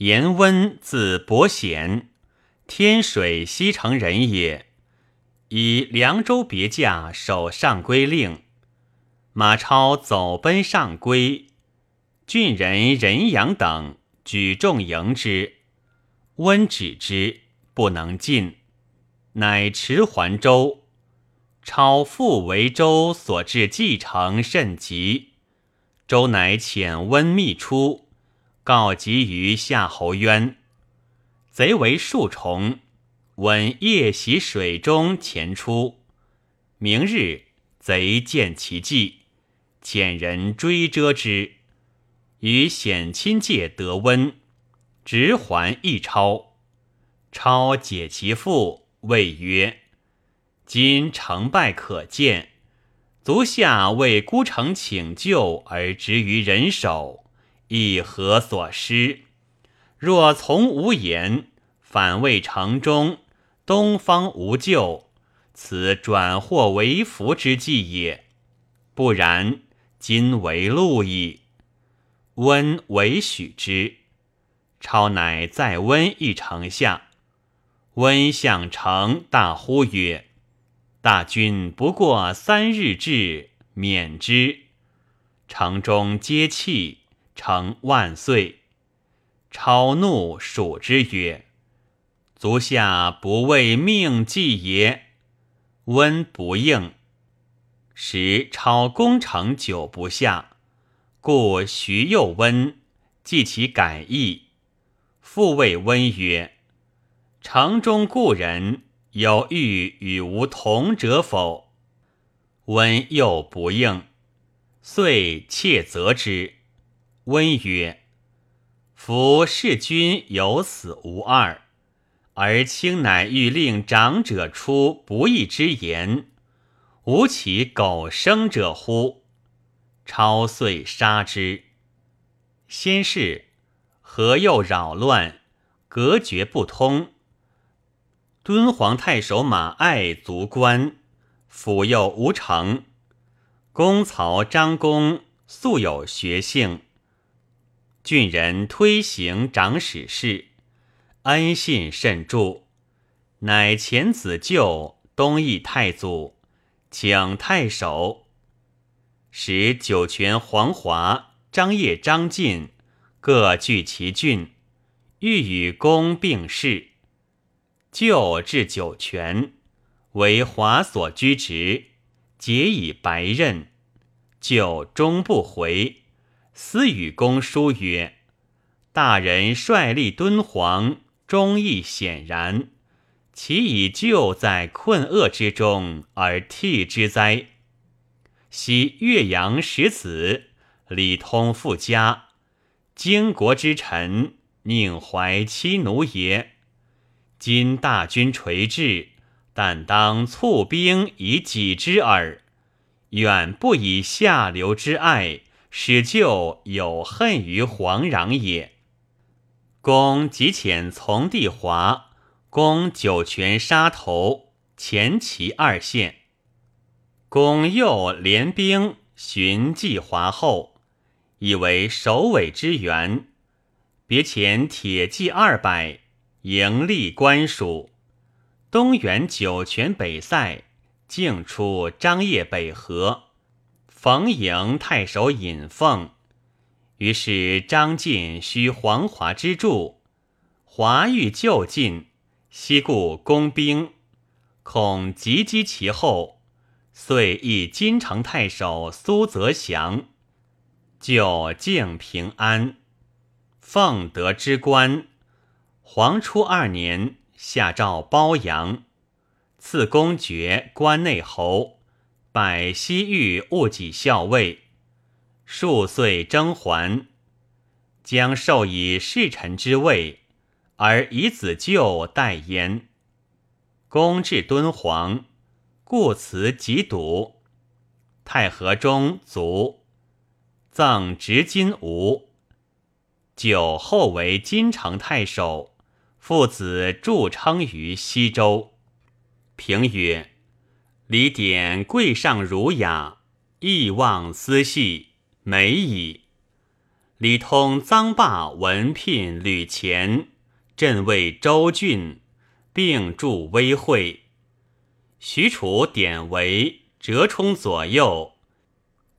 颜温字伯显，天水西城人也。以凉州别驾守上归令。马超走奔上归，郡人任阳等举众迎之。温止之，不能进，乃驰还州。超复为州所至，继承甚急。周乃遣温密出。告急于夏侯渊，贼为数重，闻夜袭水中潜出。明日，贼见其迹，遣人追遮之。与显亲界得温，直还一超。超解其腹，谓曰：“今成败可见，足下为孤城请救而执于人手。”亦何所失？若从无言，反谓城中东方无救，此转祸为福之计也。不然，今为路矣。温为许之。超乃再温一城下。温向城大呼曰：“大军不过三日至，免之。”城中皆泣。称万岁！超怒，数之曰：“足下不为命计也。”温不应。时超攻城久不下，故徐又温，记其改意，复谓温曰：“城中故人有欲与吾同者否？”温又不应，遂切责之。温曰：“夫弑君有死无二，而卿乃欲令长者出不义之言，吾其苟生者乎？”超遂杀之。先是，何又扰乱，隔绝不通。敦煌太守马爱卒官，府又无成。公曹张公素有学性。郡人推行长史事，恩信甚著，乃遣子舅东邑太祖，请太守，使酒泉黄华、张掖、张晋各据其郡，欲与公并事。就至酒泉，为华所居职，结以白刃，舅终不回。私与公书曰：“大人率立敦煌，忠义显然，其以救在困厄之中而替之哉？昔岳阳十子，礼通富家，经国之臣，宁怀妻奴也？今大军垂至，但当促兵以己之耳，远不以下流之爱。”使就有恨于皇壤也。公即遣从弟华攻酒泉沙头，前齐二县。公又联兵寻计华后，以为首尾之援。别遣铁骑二百迎立官署，东援酒泉北塞，径出张掖北河。逢迎太守尹奉，于是张晋需黄华之助，华欲就晋，西顾攻兵，恐急击其后，遂以金城太守苏泽祥就敬平安。奉得之官，黄初二年下诏褒扬，赐公爵关内侯。拜西域务己校尉，数岁征还，将授以侍臣之位，而以子舅代焉。公至敦煌，故辞疾笃。太和中卒，赠执金吾。久后为金城太守，父子著称于西周。评曰。李典贵上儒雅，意望思系，美矣。李通臧霸文聘吕虔，镇卫州郡，并驻威会。许褚典韦折冲左右，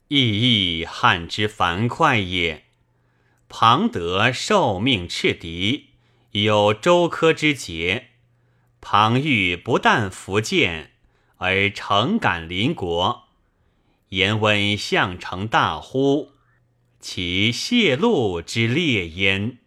意义汉之樊哙也。庞德受命斥敌，有周柯之节。庞玉不但福建，而诚感邻国。言温项城大呼，其泄露之烈焉。